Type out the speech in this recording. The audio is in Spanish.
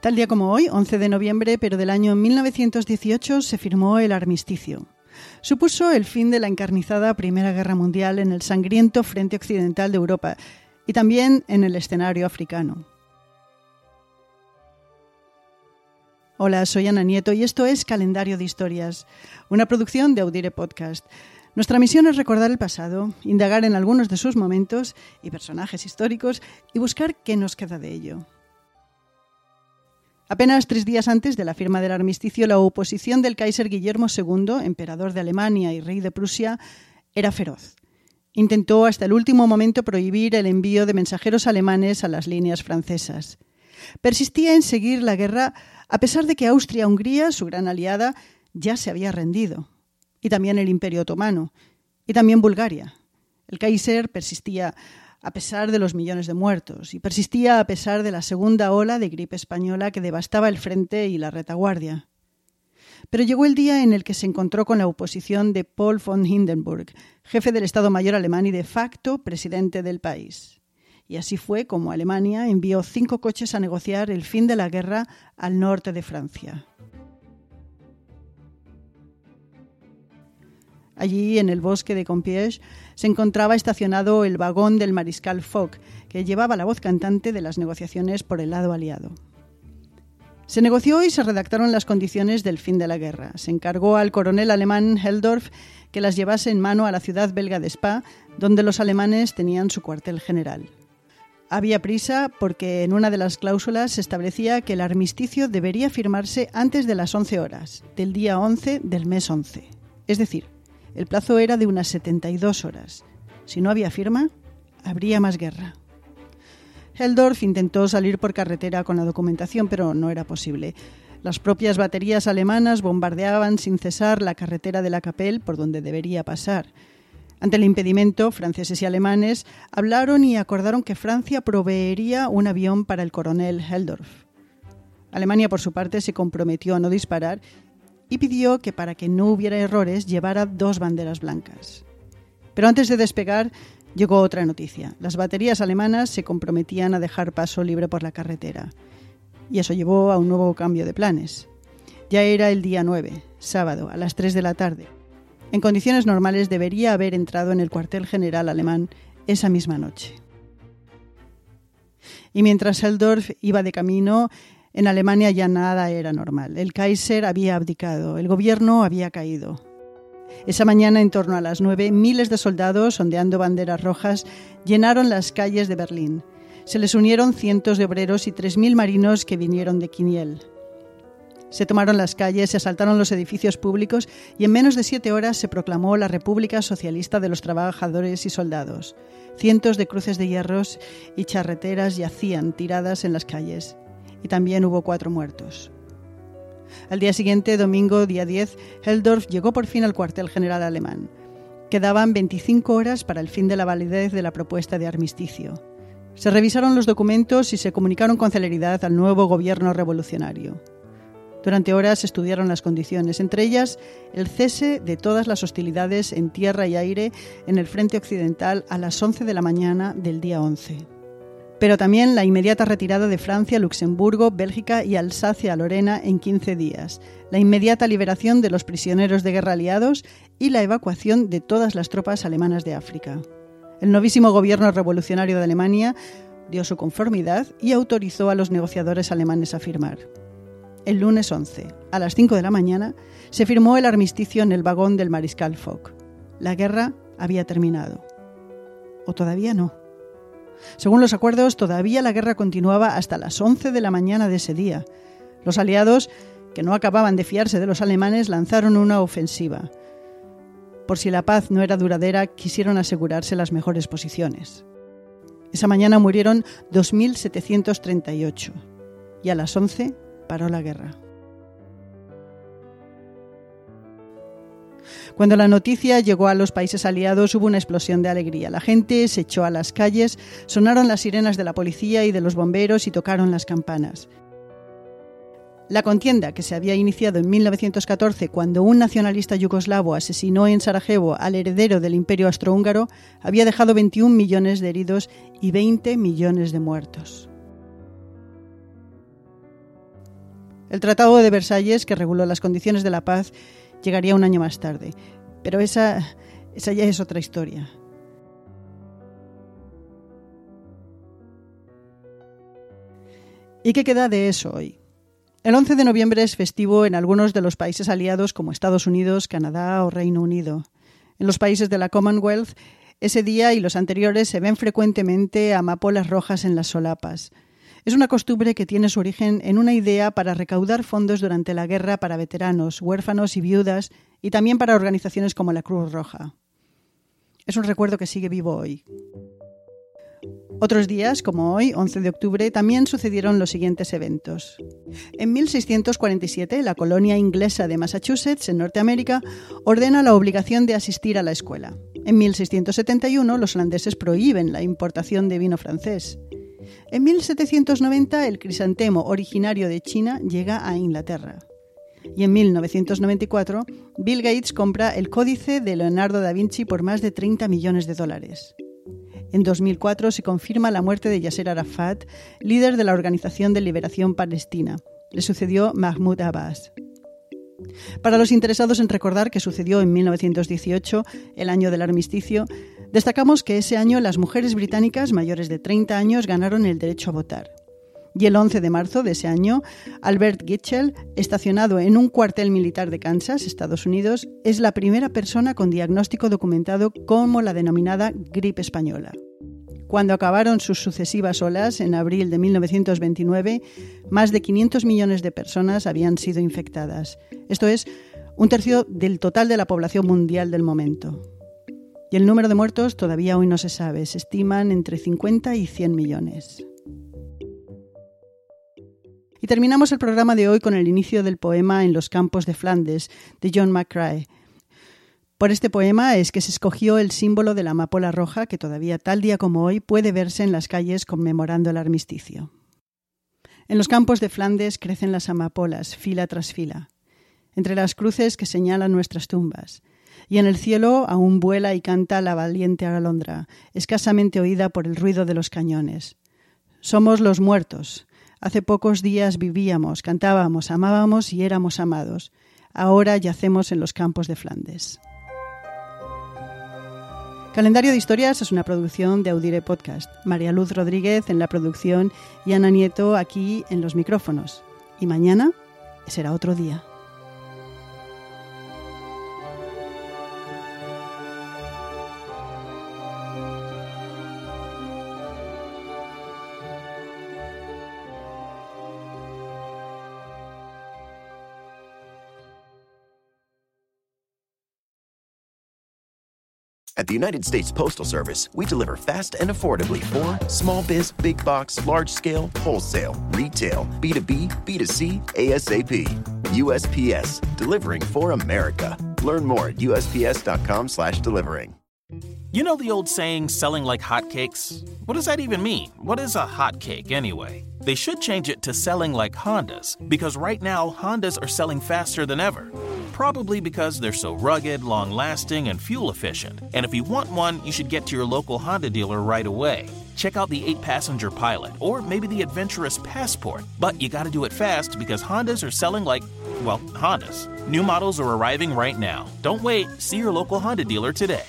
Tal día como hoy, 11 de noviembre, pero del año 1918, se firmó el armisticio. Supuso el fin de la encarnizada Primera Guerra Mundial en el sangriento frente occidental de Europa y también en el escenario africano. Hola, soy Ana Nieto y esto es Calendario de Historias, una producción de Audire Podcast. Nuestra misión es recordar el pasado, indagar en algunos de sus momentos y personajes históricos y buscar qué nos queda de ello. Apenas tres días antes de la firma del armisticio, la oposición del Kaiser Guillermo II, emperador de Alemania y rey de Prusia, era feroz. Intentó hasta el último momento prohibir el envío de mensajeros alemanes a las líneas francesas. Persistía en seguir la guerra a pesar de que Austria-Hungría, su gran aliada, ya se había rendido. Y también el Imperio Otomano. Y también Bulgaria. El Kaiser persistía a pesar de los millones de muertos, y persistía a pesar de la segunda ola de gripe española que devastaba el frente y la retaguardia. Pero llegó el día en el que se encontró con la oposición de Paul von Hindenburg, jefe del Estado Mayor alemán y de facto presidente del país. Y así fue como Alemania envió cinco coches a negociar el fin de la guerra al norte de Francia. Allí, en el bosque de Compiègne, se encontraba estacionado el vagón del mariscal Foch, que llevaba la voz cantante de las negociaciones por el lado aliado. Se negoció y se redactaron las condiciones del fin de la guerra. Se encargó al coronel alemán Heldorf que las llevase en mano a la ciudad belga de Spa, donde los alemanes tenían su cuartel general. Había prisa porque en una de las cláusulas se establecía que el armisticio debería firmarse antes de las 11 horas, del día 11 del mes 11. Es decir, el plazo era de unas 72 horas. Si no había firma, habría más guerra. Heldorf intentó salir por carretera con la documentación, pero no era posible. Las propias baterías alemanas bombardeaban sin cesar la carretera de la Capelle por donde debería pasar. Ante el impedimento, franceses y alemanes hablaron y acordaron que Francia proveería un avión para el coronel Heldorf. Alemania, por su parte, se comprometió a no disparar y pidió que para que no hubiera errores llevara dos banderas blancas. Pero antes de despegar llegó otra noticia. Las baterías alemanas se comprometían a dejar paso libre por la carretera. Y eso llevó a un nuevo cambio de planes. Ya era el día 9, sábado, a las 3 de la tarde. En condiciones normales debería haber entrado en el cuartel general alemán esa misma noche. Y mientras Heldorf iba de camino, en Alemania ya nada era normal. El Kaiser había abdicado, el gobierno había caído. Esa mañana, en torno a las nueve, miles de soldados, ondeando banderas rojas, llenaron las calles de Berlín. Se les unieron cientos de obreros y tres mil marinos que vinieron de Quiniel. Se tomaron las calles, se asaltaron los edificios públicos y en menos de siete horas se proclamó la República Socialista de los Trabajadores y Soldados. Cientos de cruces de hierros y charreteras yacían tiradas en las calles y también hubo cuatro muertos. Al día siguiente, domingo, día 10, Heldorf llegó por fin al cuartel general alemán. Quedaban 25 horas para el fin de la validez de la propuesta de armisticio. Se revisaron los documentos y se comunicaron con celeridad al nuevo gobierno revolucionario. Durante horas estudiaron las condiciones, entre ellas el cese de todas las hostilidades en tierra y aire en el frente occidental a las 11 de la mañana del día 11 pero también la inmediata retirada de Francia, Luxemburgo, Bélgica y Alsacia-Lorena en 15 días, la inmediata liberación de los prisioneros de guerra aliados y la evacuación de todas las tropas alemanas de África. El novísimo gobierno revolucionario de Alemania dio su conformidad y autorizó a los negociadores alemanes a firmar. El lunes 11, a las 5 de la mañana, se firmó el armisticio en el vagón del mariscal Foch. La guerra había terminado. ¿O todavía no? Según los acuerdos, todavía la guerra continuaba hasta las 11 de la mañana de ese día. Los aliados, que no acababan de fiarse de los alemanes, lanzaron una ofensiva. Por si la paz no era duradera, quisieron asegurarse las mejores posiciones. Esa mañana murieron 2.738 y a las 11 paró la guerra. Cuando la noticia llegó a los países aliados hubo una explosión de alegría. La gente se echó a las calles, sonaron las sirenas de la policía y de los bomberos y tocaron las campanas. La contienda que se había iniciado en 1914 cuando un nacionalista yugoslavo asesinó en Sarajevo al heredero del imperio austrohúngaro había dejado 21 millones de heridos y 20 millones de muertos. El Tratado de Versalles, que reguló las condiciones de la paz, llegaría un año más tarde. Pero esa, esa ya es otra historia. ¿Y qué queda de eso hoy? El 11 de noviembre es festivo en algunos de los países aliados como Estados Unidos, Canadá o Reino Unido. En los países de la Commonwealth, ese día y los anteriores se ven frecuentemente amapolas rojas en las solapas. Es una costumbre que tiene su origen en una idea para recaudar fondos durante la guerra para veteranos, huérfanos y viudas y también para organizaciones como la Cruz Roja. Es un recuerdo que sigue vivo hoy. Otros días, como hoy, 11 de octubre, también sucedieron los siguientes eventos. En 1647, la colonia inglesa de Massachusetts, en Norteamérica, ordena la obligación de asistir a la escuela. En 1671, los holandeses prohíben la importación de vino francés. En 1790 el crisantemo originario de China llega a Inglaterra. Y en 1994 Bill Gates compra el códice de Leonardo da Vinci por más de 30 millones de dólares. En 2004 se confirma la muerte de Yasser Arafat, líder de la Organización de Liberación Palestina. Le sucedió Mahmoud Abbas. Para los interesados en recordar que sucedió en 1918, el año del armisticio, destacamos que ese año las mujeres británicas mayores de 30 años ganaron el derecho a votar. Y el 11 de marzo de ese año, Albert Gitchell, estacionado en un cuartel militar de Kansas, Estados Unidos, es la primera persona con diagnóstico documentado como la denominada gripe española. Cuando acabaron sus sucesivas olas en abril de 1929, más de 500 millones de personas habían sido infectadas. Esto es un tercio del total de la población mundial del momento. Y el número de muertos todavía hoy no se sabe, se estiman entre 50 y 100 millones. Y terminamos el programa de hoy con el inicio del poema En los campos de Flandes, de John McCrae, por este poema es que se escogió el símbolo de la amapola roja que todavía tal día como hoy puede verse en las calles conmemorando el armisticio. En los campos de Flandes crecen las amapolas, fila tras fila, entre las cruces que señalan nuestras tumbas, y en el cielo aún vuela y canta la valiente alondra, escasamente oída por el ruido de los cañones. Somos los muertos. Hace pocos días vivíamos, cantábamos, amábamos y éramos amados. Ahora yacemos en los campos de Flandes. Calendario de Historias es una producción de Audire Podcast. María Luz Rodríguez en la producción y Ana Nieto aquí en los micrófonos. Y mañana será otro día. At the United States Postal Service, we deliver fast and affordably for small biz, big box, large scale, wholesale, retail, B2B, B2C, ASAP. USPS, delivering for America. Learn more at usps.com/slash delivering. You know the old saying, selling like hotcakes? What does that even mean? What is a hotcake anyway? They should change it to selling like Hondas, because right now, Hondas are selling faster than ever probably because they're so rugged, long lasting, and fuel efficient. And if you want one, you should get to your local Honda dealer right away. Check out the 8 passenger pilot or maybe the adventurous passport. But you gotta do it fast because Hondas are selling like, well, Hondas. New models are arriving right now. Don't wait, see your local Honda dealer today.